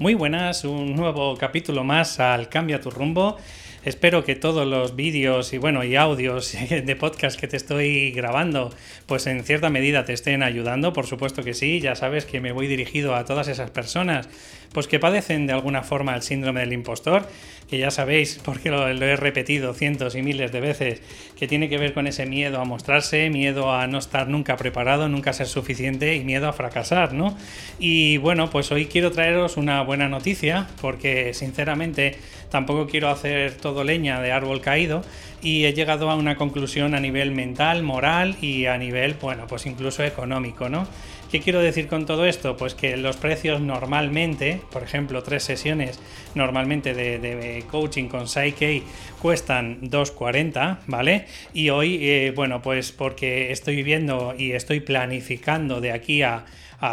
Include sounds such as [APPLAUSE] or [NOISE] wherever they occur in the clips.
Muy buenas, un nuevo capítulo más al Cambia tu rumbo. Espero que todos los vídeos y bueno y audios [LAUGHS] de podcast que te estoy grabando, pues en cierta medida te estén ayudando. Por supuesto que sí. Ya sabes que me voy dirigido a todas esas personas, pues que padecen de alguna forma el síndrome del impostor, que ya sabéis, porque lo, he repetido cientos y miles de veces, que tiene que ver con ese miedo a mostrarse, miedo a no estar nunca preparado, nunca ser suficiente y miedo a fracasar, ¿no? Y bueno, pues hoy quiero traeros una buena noticia, porque sinceramente tampoco quiero hacer todo leña de árbol caído y he llegado a una conclusión a nivel mental, moral y a nivel, bueno, pues incluso económico, ¿no? ¿Qué quiero decir con todo esto? Pues que los precios normalmente, por ejemplo, tres sesiones normalmente de, coaching con Psyche cuestan 2,40, ¿vale? Y hoy, eh, bueno, pues porque estoy viendo y estoy planificando de aquí a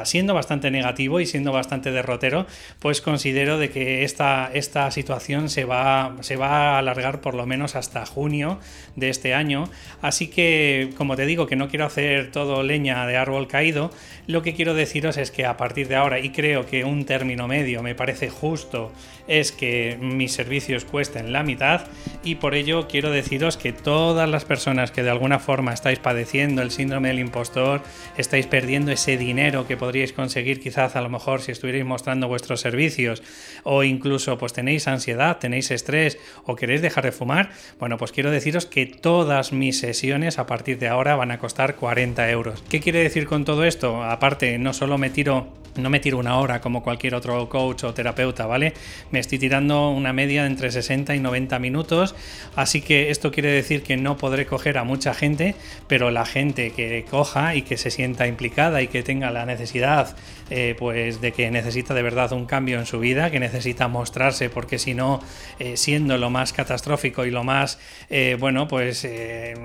siendo bastante negativo y siendo bastante derrotero, pues considero de que esta, esta situación se va, se va a alargar por lo menos hasta junio de este año. Así que, como te digo, que no quiero hacer todo leña de árbol caído, lo que quiero deciros es que a partir de ahora, y creo que un término medio me parece justo, es que mis servicios cuesten la mitad y por ello quiero deciros que todas las personas que de alguna forma estáis padeciendo el síndrome del impostor, estáis perdiendo ese dinero que podríais conseguir quizás a lo mejor si estuvierais mostrando vuestros servicios o incluso pues tenéis ansiedad, tenéis estrés o queréis dejar de fumar, bueno pues quiero deciros que todas mis sesiones a partir de ahora van a costar 40 euros. ¿Qué quiere decir con todo esto? Aparte, no solo me tiro no me tiro una hora como cualquier otro coach o terapeuta, ¿vale? Me estoy tirando una media de entre 60 y 90 minutos, así que esto quiere decir que no podré coger a mucha gente, pero la gente que coja y que se sienta implicada y que tenga la necesidad, eh, pues de que necesita de verdad un cambio en su vida, que necesita mostrarse, porque si no, eh, siendo lo más catastrófico y lo más, eh, bueno, pues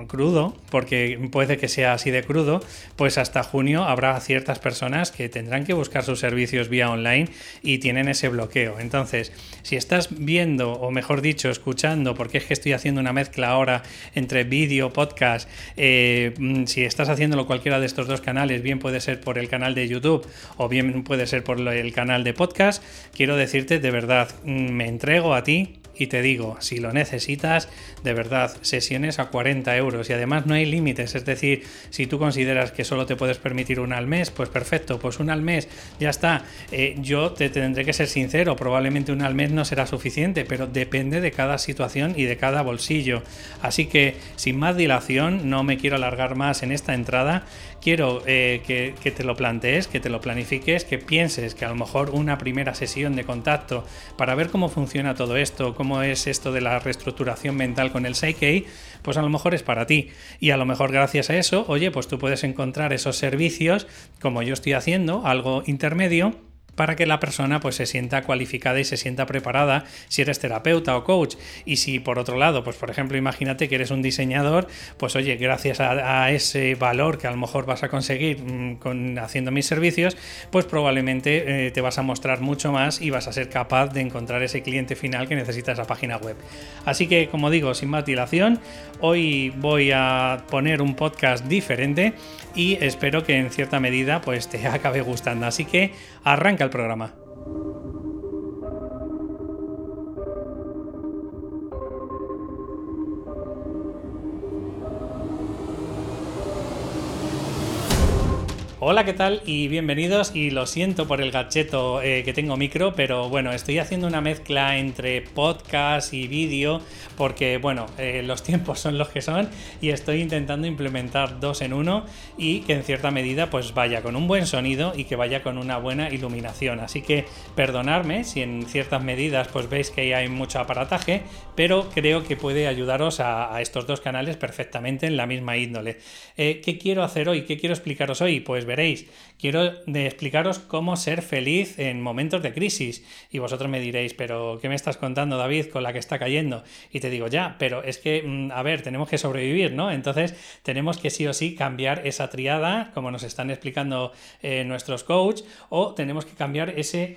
crudo, porque puede que sea así de crudo, pues hasta junio habrá ciertas personas que tendrán que buscar sus servicios vía online y tienen ese bloqueo. Entonces, si estás viendo, o mejor dicho, escuchando, porque es que estoy haciendo una mezcla ahora entre vídeo, podcast, mm, si estás haciéndolo cualquiera de estos dos canales, bien puede ser por el canal de YouTube o bien puede ser por el canal de podcast, quiero decirte de verdad, mm, me entrego a ti y te digo, si lo necesitas, de verdad, sesiones a 40 euros y además no hay límites, es decir, si tú consideras que solo te puedes permitir una al mes, pues perfecto, pues una al mes, ya está. Eh, yo te tendré que ser sincero, probablemente una al mes no será suficiente, pero depende de cada situación y de cada bolsillo. Así que, sin más dilación, no me quiero alargar más en esta entrada, quiero eh, que, que te lo plantees, que te lo planifiques, que pienses que a lo mejor una primera sesión de contacto para ver cómo funciona todo esto, cómo es esto de la reestructuración mental con el Psyche, pues a lo mejor es para ti. Y a lo mejor gracias a eso, oye, pues tú puedes encontrar esos servicios, como yo estoy haciendo, algo intermedio para que la persona pues se sienta cualificada y se sienta preparada si eres terapeuta o coach. Y si por otro lado pues por ejemplo imagínate que eres un diseñador pues oye gracias a, ese valor que a lo mejor vas a conseguir mm, con, haciendo mis servicios pues probablemente eh, te vas a mostrar mucho más y vas a ser capaz de encontrar ese cliente final que necesita esa página web. Así que como digo sin más dilación hoy voy a poner un podcast diferente y espero que en cierta medida pues te [LAUGHS] acabe gustando. Así que arranca el programa. Hola, ¿qué tal? Y bienvenidos. Y lo siento por el gacheto eh, que tengo micro, pero bueno, estoy haciendo una mezcla entre podcast y vídeo porque, bueno, eh, los [LAUGHS] tiempos son los que son y estoy intentando implementar dos en uno y que en cierta medida pues vaya con un buen sonido y que vaya con una buena iluminación. Así que perdonadme si en ciertas medidas pues veis que hay mucho aparataje, pero creo que puede ayudaros a, estos dos canales perfectamente en la misma índole. Eh, ¿Qué quiero hacer hoy? ¿Qué quiero explicaros hoy? Pues veréis, quiero explicaros cómo ser feliz en momentos de crisis. Y vosotros me diréis, pero ¿qué me estás contando, David, con la que está cayendo? Y te digo, ya, pero es que, mm, a ver, tenemos que sobrevivir, ¿no? Entonces tenemos que sí o sí cambiar esa triada, como nos están explicando eh, nuestros coaches, o tenemos que cambiar ese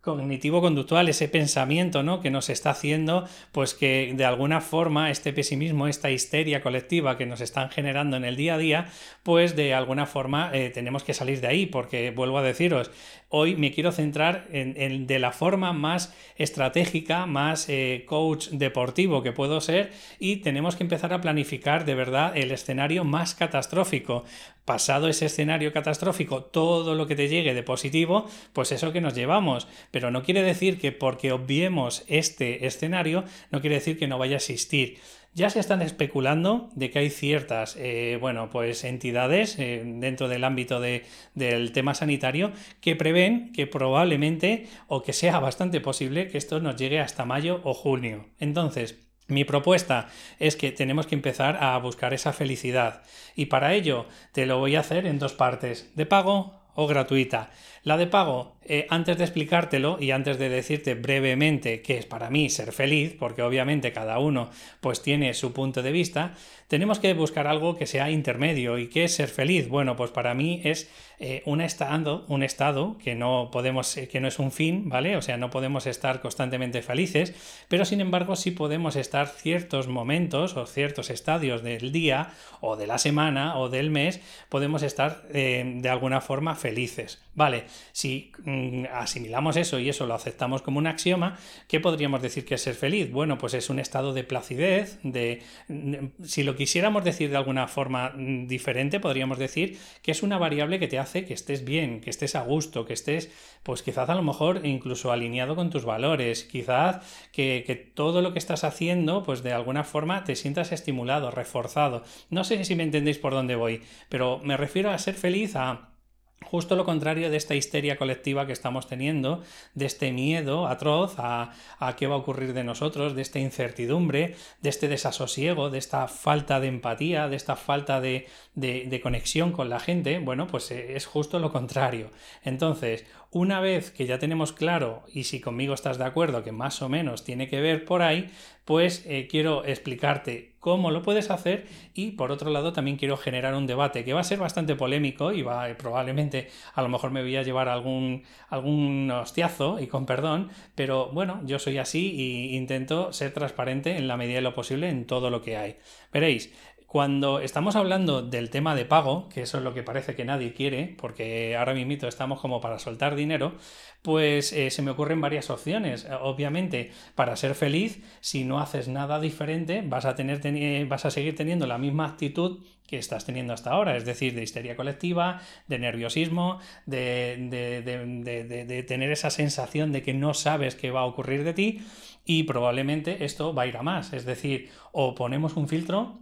cognitivo-conductual, ese pensamiento ¿no? que nos está haciendo, pues que de alguna forma este pesimismo, esta histeria colectiva que nos están generando en el día a día, pues de alguna forma eh, tenemos que salir de ahí, porque vuelvo a deciros, hoy me quiero centrar en, de la forma más estratégica, más eh, coach deportivo que puedo ser y tenemos que empezar a planificar de verdad el escenario más catastrófico. Pasado ese escenario catastrófico, todo lo que te llegue de positivo, pues eso que nos llevamos. Pero no quiere decir que porque obviemos este escenario, no quiere decir que no vaya a existir. Ya se están especulando de que hay ciertas, eh, bueno, pues entidades eh, dentro del ámbito del tema sanitario que prevén que probablemente o que sea bastante posible que esto nos llegue hasta mayo o junio. Entonces, mi propuesta es que tenemos que empezar a buscar esa felicidad y para ello te lo voy a hacer en dos partes, de pago o gratuita. La de pago, eh, antes de explicártelo y antes de decirte brevemente qué es para mí ser feliz, porque obviamente cada uno pues tiene su punto de vista, tenemos que buscar algo que sea intermedio. ¿Y qué es ser feliz? Bueno, pues para mí es eh, un estado, un estado que no podemos, eh, que no es un fin, ¿vale? O sea, no podemos estar constantemente felices, pero sin embargo sí podemos estar ciertos momentos o ciertos estadios del día o de la semana o del mes, podemos estar de alguna forma felices. Vale, si mm, asimilamos eso y eso lo aceptamos como un axioma, ¿qué podríamos decir que es ser feliz? Bueno, pues es un estado de placidez, de mm, si lo quisiéramos decir de alguna forma mm, diferente, podríamos decir que es una variable que te hace que estés bien, que estés a gusto, que estés, pues quizás a lo mejor incluso alineado con tus valores, quizás que, que todo lo que estás haciendo, pues de alguna forma te sientas estimulado, reforzado. No sé si me entendéis por dónde voy, pero me refiero a ser feliz a Justo lo contrario de esta histeria colectiva que estamos teniendo, de este miedo atroz a, qué va a ocurrir de nosotros, de esta incertidumbre, de este desasosiego, de esta falta de empatía, de esta falta de, de conexión con la gente, bueno, pues eh, es justo lo contrario. Entonces, una vez que ya tenemos claro, y si conmigo estás de acuerdo, que más o menos tiene que ver por ahí, pues eh, quiero explicarte cómo lo puedes hacer y por otro lado también quiero generar un debate que va a ser bastante polémico y va probablemente a lo mejor me voy a llevar algún, algún hostiazo y con perdón, pero bueno, yo soy así e intento ser transparente en la medida de lo posible en todo lo que hay. Veréis, cuando estamos hablando del tema de pago, que eso es lo que parece que nadie quiere, porque ahora mismo estamos como para soltar dinero, pues eh, se me ocurren varias opciones. Obviamente, para ser feliz, si no haces nada diferente, vas a, tener, vas a seguir teniendo la misma actitud que estás teniendo hasta ahora, es decir, de histeria colectiva, de nerviosismo, de, de tener esa sensación de que no sabes qué va a ocurrir de ti y probablemente esto va a ir a más, es decir, o ponemos un filtro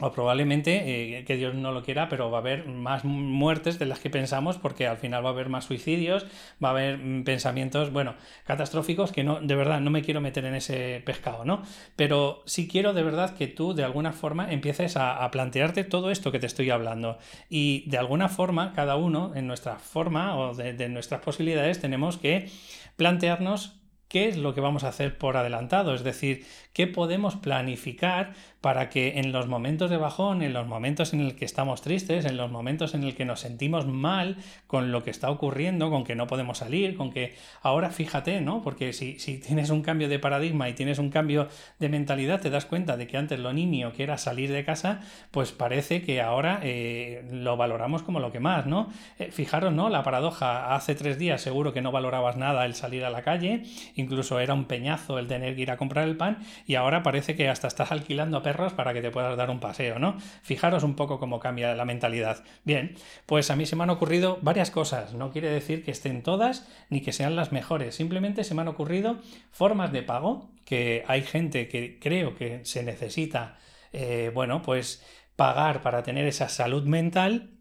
o probablemente, eh, que Dios no lo quiera, pero va a haber más muertes de las que pensamos porque al final va a haber más suicidios, va a haber mm, pensamientos, bueno, catastróficos que no, de verdad, no me quiero meter en ese pescado, ¿no? Pero sí quiero de verdad que tú de alguna forma empieces a, plantearte todo esto que te estoy hablando y de alguna forma, cada uno en nuestra forma o de nuestras posibilidades tenemos que plantearnos qué es lo que vamos a hacer por adelantado, es decir, qué podemos planificar para que en los momentos de bajón, en los momentos en el que estamos tristes, en los momentos en el que nos sentimos mal con lo que está ocurriendo, con que no podemos salir, con que ahora fíjate, ¿no? Porque si, tienes un cambio de paradigma y tienes un cambio de mentalidad, te das cuenta de que antes lo niño que era salir de casa, pues parece que ahora eh, lo valoramos como lo que más, ¿no? Eh, fijaros, ¿no? La paradoja, hace tres días seguro que no valorabas nada el salir a la calle, incluso era un peñazo el tener que ir a comprar el pan y ahora parece que hasta estás alquilando a para que te puedas dar un paseo, ¿no? Fijaros un poco cómo cambia la mentalidad. Bien, pues a mí se me han ocurrido varias cosas, no quiere decir que estén todas ni que sean las mejores, simplemente se me han ocurrido formas de pago que hay gente que creo que se necesita, eh, bueno, pues pagar para tener esa salud mental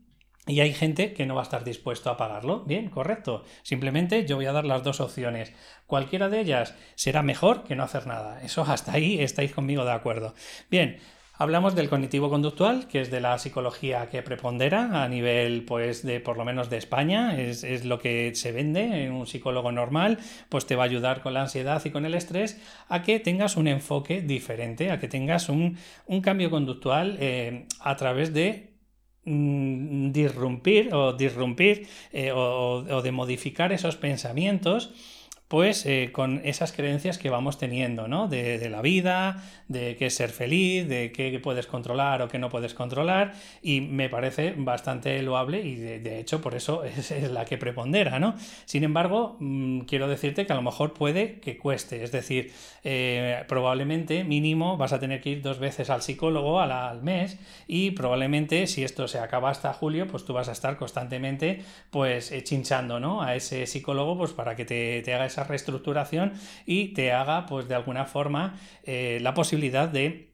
y hay gente que no va a estar dispuesto a pagarlo. Bien, correcto. Simplemente yo voy a dar las dos opciones. Cualquiera de ellas será mejor que no hacer nada. Eso hasta ahí estáis conmigo de acuerdo. Bien, Hablamos del cognitivo conductual, que es de la psicología que prepondera a nivel, pues, de por lo menos de España, es, lo que se vende. en Un psicólogo normal, pues te va a ayudar con la ansiedad y con el estrés a que tengas un enfoque diferente, a que tengas un, cambio conductual eh, a través de disrumpir o disrumpir eh, o, de modificar esos pensamientos pues eh, con esas creencias que vamos teniendo, ¿no? De, la vida, de qué es ser feliz, de qué puedes controlar o qué no puedes controlar, y me parece bastante loable y de, hecho por eso [LAUGHS] es, la que prepondera, ¿no? Sin embargo, mm, quiero decirte que a lo mejor puede que cueste, es decir, eh, probablemente mínimo vas a tener que ir dos veces al psicólogo al mes y probablemente si esto se acaba hasta julio, pues tú vas a estar constantemente pues eh, chinchando, ¿no? A ese psicólogo pues para que te, te haga reestructuración y te haga, pues de alguna forma, eh, la posibilidad de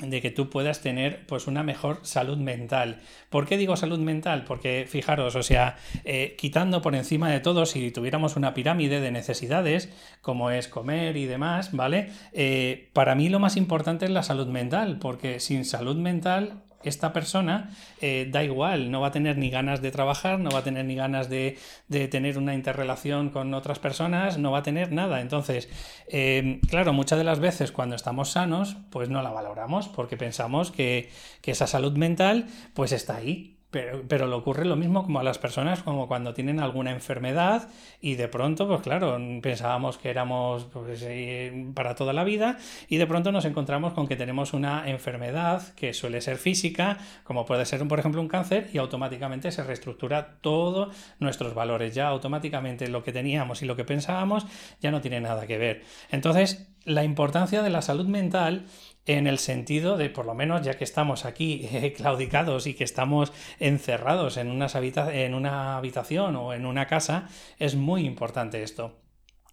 de que tú puedas tener pues una mejor salud mental. ¿Por qué digo salud mental? Porque fijaros, o sea, eh, quitando por encima de todo, si tuviéramos una pirámide de necesidades, como es comer y demás, ¿vale? Eh, para mí lo más importante es la salud mental, porque sin salud mental esta persona eh, da igual, no va a tener ni ganas de trabajar, no va a tener ni ganas de, tener una interrelación con otras personas, no va a tener nada. Entonces, eh, claro, muchas de las veces cuando estamos sanos, pues no la valoramos porque pensamos que, que esa salud mental pues está ahí, pero, pero le ocurre lo mismo como a las personas, como cuando tienen alguna enfermedad y de pronto, pues claro, pensábamos que éramos pues, eh, para toda la vida y de pronto nos encontramos con que tenemos una enfermedad que suele ser física, como puede ser, por ejemplo, un cáncer y automáticamente se reestructura todos nuestros valores. Ya automáticamente lo que teníamos y lo que pensábamos ya no tiene nada que ver. Entonces, la importancia de la salud mental en el sentido de, por lo menos ya que estamos aquí [LAUGHS] claudicados y que estamos encerrados en, en una habitación o en una casa, es muy importante esto.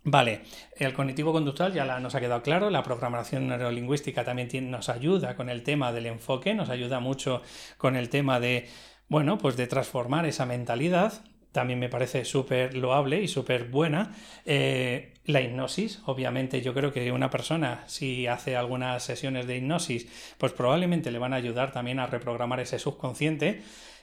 Vale, el cognitivo conductual ya nos ha quedado claro, la programación neurolingüística también nos ayuda con el tema del enfoque, nos ayuda mucho con el tema de, bueno, pues de transformar esa mentalidad, también me parece súper loable y súper buena. Eh, la hipnosis, obviamente yo creo que una persona si hace algunas sesiones de hipnosis, pues probablemente le van a ayudar también a reprogramar ese subconsciente.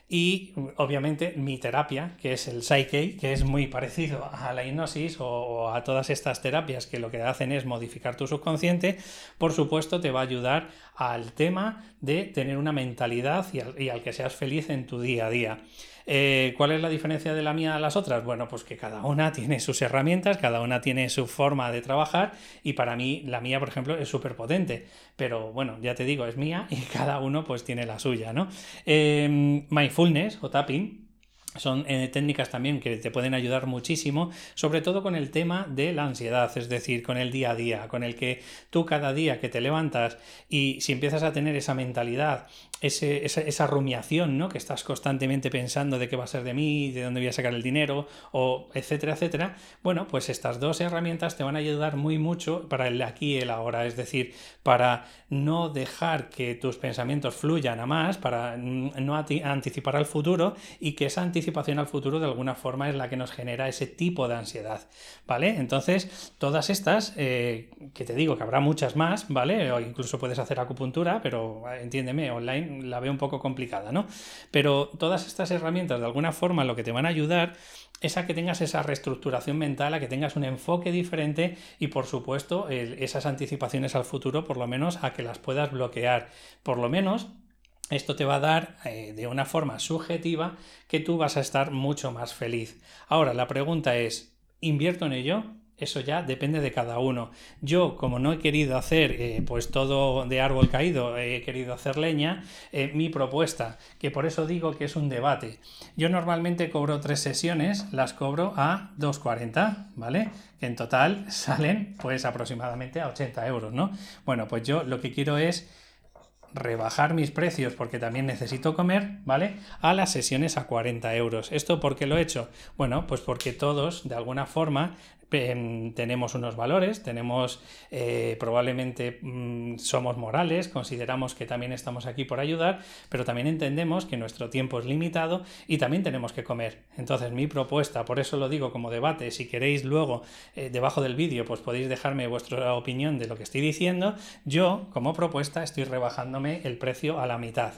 Y obviamente mi terapia, que es el Psyche, que es muy parecido a la hipnosis o, a todas estas terapias que lo que hacen es modificar tu subconsciente, por supuesto te va a ayudar al tema de tener una mentalidad y al que seas feliz en tu día a día. Eh, ¿Cuál es la diferencia de la mía a las otras? Bueno, pues que cada una tiene sus herramientas, cada una tiene su forma de trabajar y para mí la mía, por ejemplo, es súper potente. Pero bueno, ya te digo, es mía y [LAUGHS] cada uno pues tiene la suya, ¿no? Eh, mindfulness o tapping son eh, técnicas también que te pueden ayudar muchísimo, sobre todo con el tema de la ansiedad, es decir, con el día a día, con el que tú cada día que te levantas y si empiezas a tener esa mentalidad, esa, rumiación, ¿no? Que estás constantemente pensando de qué va a ser de mí, de dónde voy a sacar el dinero, o etcétera, etcétera. Bueno, pues estas dos herramientas te van a ayudar muy mucho para el aquí y el ahora, es decir, para no dejar que tus pensamientos fluyan a más, para no anticipar al futuro y que esa anticipación al futuro de alguna forma es la que nos genera ese tipo de ansiedad, ¿vale? Entonces, todas estas, eh, que te digo que habrá muchas más, ¿vale? O incluso puedes hacer acupuntura, pero entiéndeme, online la veo un poco complicada, ¿no? Pero todas estas herramientas de alguna forma lo que te van a ayudar es a que tengas esa reestructuración mental, a que tengas un enfoque diferente y por supuesto esas anticipaciones al futuro, por lo menos a que las puedas bloquear. Por lo menos esto te va a dar eh, de una forma subjetiva que tú vas a estar mucho más feliz. Ahora, la pregunta es, ¿invierto en ello? Eso ya depende de cada uno. Yo, como no he querido hacer eh, pues todo de árbol caído, he querido hacer leña, eh, mi propuesta, que por eso digo que es un debate. Yo normalmente cobro tres sesiones, las cobro a 2,40, ¿vale? Que en total [LAUGHS] salen pues aproximadamente a 80 euros, ¿no? Bueno, pues yo lo que quiero es rebajar mis precios porque también necesito comer, ¿vale? A las sesiones a 40 euros. ¿Esto por qué lo he hecho? Bueno, pues porque todos, de alguna forma, tenemos unos valores, tenemos eh, probablemente mm, somos morales, consideramos que también estamos aquí por ayudar, pero también entendemos que nuestro tiempo es limitado y también tenemos que comer. Entonces mi propuesta, por eso lo digo como debate, si queréis luego eh, debajo del vídeo pues podéis dejarme vuestra opinión de lo que estoy diciendo, yo como propuesta estoy rebajándome el precio a la mitad.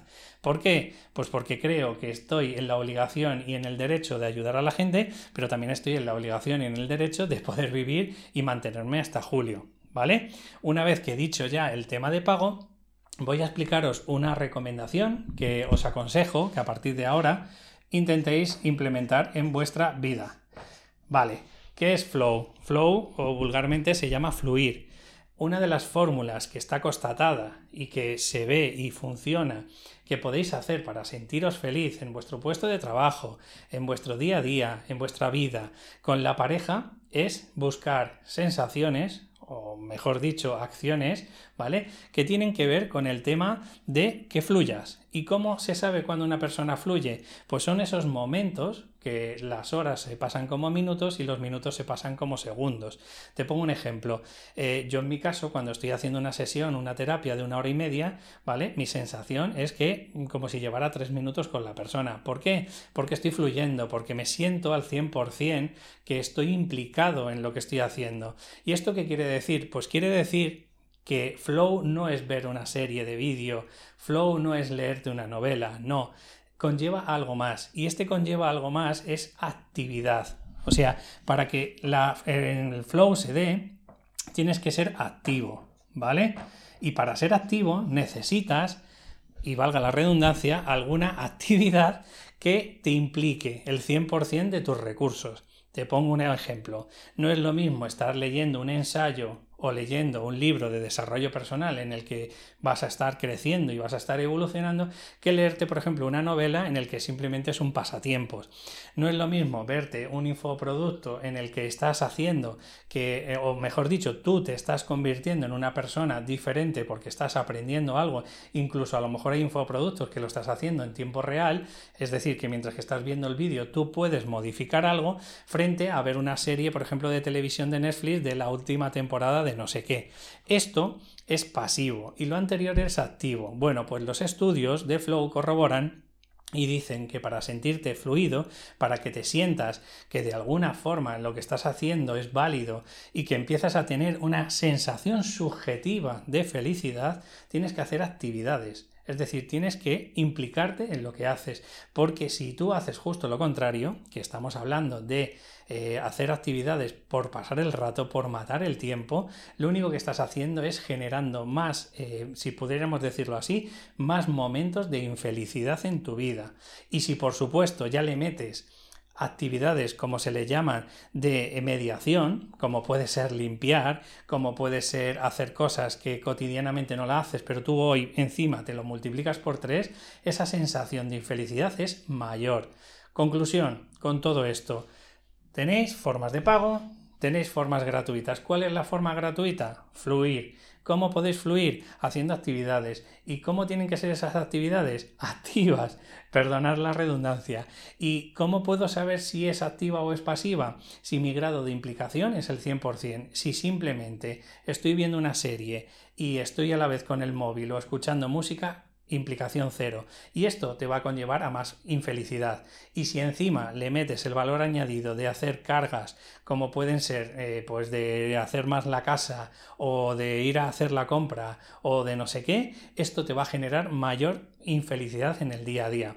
¿Por qué? Pues porque creo que estoy en la obligación y en el derecho de ayudar a la gente, pero también estoy en la obligación y en el derecho de poder vivir y mantenerme hasta julio, ¿vale? Una vez que he dicho ya el tema de pago, voy a explicaros una recomendación que os aconsejo que a partir de ahora intentéis implementar en vuestra vida. Vale, ¿Qué es flow? Flow o vulgarmente se llama fluir. Una de las fórmulas que está constatada y que se ve y funciona que podéis hacer para sentiros feliz en vuestro puesto de trabajo, en vuestro día a día, en vuestra vida, con la pareja, es buscar sensaciones o mejor dicho, acciones, ¿vale? Que tienen que ver con el tema de que fluyas. ¿Y cómo se sabe cuando una persona fluye? Pues son esos momentos que las horas se pasan como minutos y los minutos se pasan como segundos. Te pongo un ejemplo. Eh, yo en mi caso, cuando estoy haciendo una sesión, una terapia de una hora y media, ¿vale? Mi sensación es que como si llevara tres minutos con la persona. ¿Por qué? Porque estoy fluyendo, porque me siento al 100% que estoy implicado en lo que estoy haciendo. ¿Y esto qué quiere decir? Pues quiere decir que flow no es ver una serie de vídeo, flow no es leerte una novela, no, conlleva algo más. Y este conlleva algo más es actividad. O sea, para que la, el flow se dé, tienes que ser activo, ¿vale? Y para ser activo necesitas, y valga la redundancia, alguna [LAUGHS] actividad que te implique el 100% de tus recursos. Te pongo un ejemplo. No es lo mismo estar leyendo un ensayo o leyendo un libro de desarrollo personal en el que vas a estar creciendo y vas a estar evolucionando que leerte, por ejemplo, una novela en el que simplemente es un pasatiempos. No es lo mismo verte un infoproducto en el que estás haciendo que, eh, o mejor dicho, tú te estás convirtiendo en una persona diferente porque estás aprendiendo algo, incluso a lo mejor hay infoproductos que lo estás haciendo en tiempo real, es decir, que mientras que estás viendo el vídeo tú puedes modificar algo frente a ver una serie, por ejemplo, de televisión de Netflix de la última temporada de no sé qué. Esto es pasivo y lo anterior es activo. Bueno, pues los estudios de Flow corroboran y dicen que para sentirte fluido, para que te sientas que de alguna forma lo que estás haciendo es válido y que empiezas a tener una sensación subjetiva de felicidad, tienes que hacer actividades. Es decir, tienes que implicarte en lo que haces, porque si tú haces justo lo contrario, que estamos hablando de eh, hacer actividades por pasar el rato, por matar el tiempo, lo único que estás haciendo es generando más, eh, si pudiéramos decirlo así, más momentos de infelicidad en tu vida. Y si por supuesto ya le metes actividades, como se le llaman, de mediación, como puede ser limpiar, como puede ser hacer cosas que cotidianamente no la haces, pero tú hoy encima te lo multiplicas por tres, esa sensación de infelicidad es mayor. Conclusión, con todo esto, tenéis formas de pago, tenéis formas gratuitas. ¿Cuál es la forma gratuita? Fluir. ¿Cómo podéis fluir? Haciendo actividades. ¿Y cómo tienen que ser esas actividades? [LAUGHS] Activas. Perdonad la redundancia. ¿Y cómo puedo saber si es activa o es pasiva? Si mi grado de implicación es el 100%. Si simplemente estoy viendo una serie y estoy a la vez con el móvil o escuchando música, implicación cero. Y esto te va a conllevar a más infelicidad. Y si encima le metes el valor añadido de hacer cargas, como pueden ser, eh, pues de hacer más la casa, o de ir a hacer la compra, o de no sé qué, esto te va a generar mayor infelicidad en el día a día.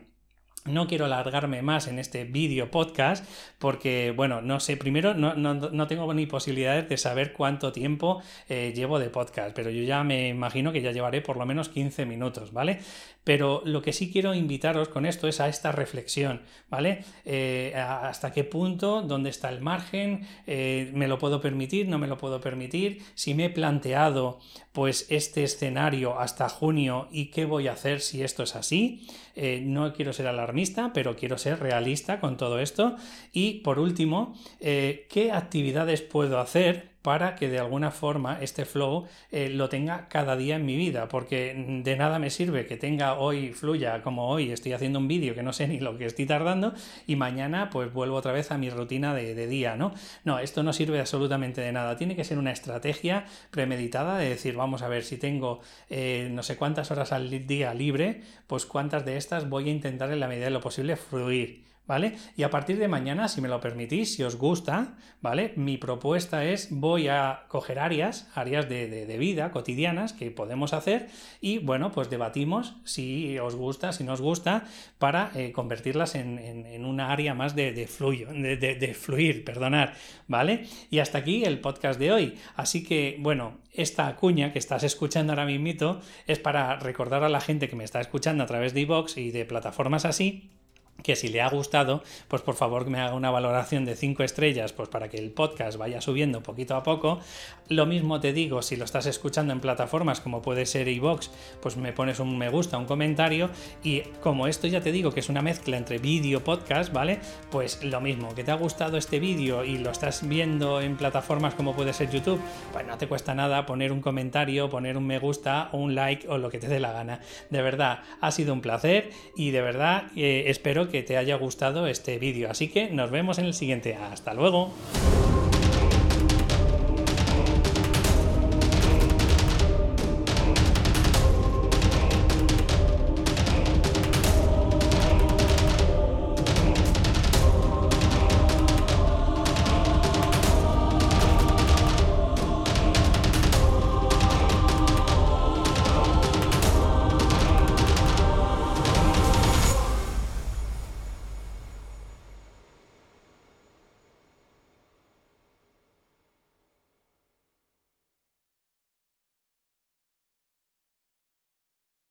No quiero alargarme más en este vídeo podcast porque, bueno, no sé, primero no, no, tengo ni posibilidades de saber cuánto tiempo eh, llevo de podcast, pero yo ya me imagino que ya llevaré por lo menos 15 minutos, ¿vale? Pero lo que sí quiero invitaros con esto es a esta reflexión, ¿vale? Eh, hasta qué punto, dónde está el margen, eh, me lo puedo permitir, no me lo puedo permitir, si me he planteado pues este escenario hasta junio y qué voy a hacer si esto es así. no quiero ser pero quiero ser realista con todo esto. Y por último, eh, ¿qué actividades puedo hacer para que de alguna forma este flow eh, lo tenga cada día en mi vida, porque de nada me sirve que tenga hoy fluya como hoy, estoy haciendo un vídeo que no sé [LAUGHS] ni lo que estoy tardando y mañana pues vuelvo otra vez a mi rutina de, día, ¿no? No, esto no sirve absolutamente de nada, tiene que ser una estrategia premeditada de decir, vamos a ver, si tengo eh, no sé cuántas horas al día libre, pues cuántas de estas voy a intentar en la medida de lo posible fluir ¿vale? Y a partir de mañana, si me lo permitís, si os gusta, ¿vale? Mi propuesta es voy a coger áreas, áreas de, vida cotidianas que podemos hacer y, bueno, pues debatimos si os gusta, si no os gusta, para eh, convertirlas en, en, una área más de, de fluyo, de, fluir, perdonar, ¿vale? Y hasta aquí el podcast de hoy. Así que, bueno, esta cuña que estás escuchando ahora mismo es para recordar a la gente que me está escuchando a través de iVoox y de plataformas así que si le ha gustado, pues por favor que me haga una valoración de 5 estrellas, pues para que el podcast vaya subiendo poquito a poco. Lo mismo te digo, si lo estás escuchando en plataformas como puede ser iVoox, pues me pones un me gusta, un comentario. Y como esto ya te digo que es una mezcla entre vídeo podcast, ¿vale? Pues lo mismo, que te ha gustado este vídeo y lo estás viendo en plataformas como puede ser YouTube, pues no te cuesta nada poner un comentario, poner un me gusta o un like o lo que te dé la gana. De verdad, ha sido un placer y de verdad eh, que te haya gustado este vídeo. Así que nos vemos en el siguiente. Hasta luego.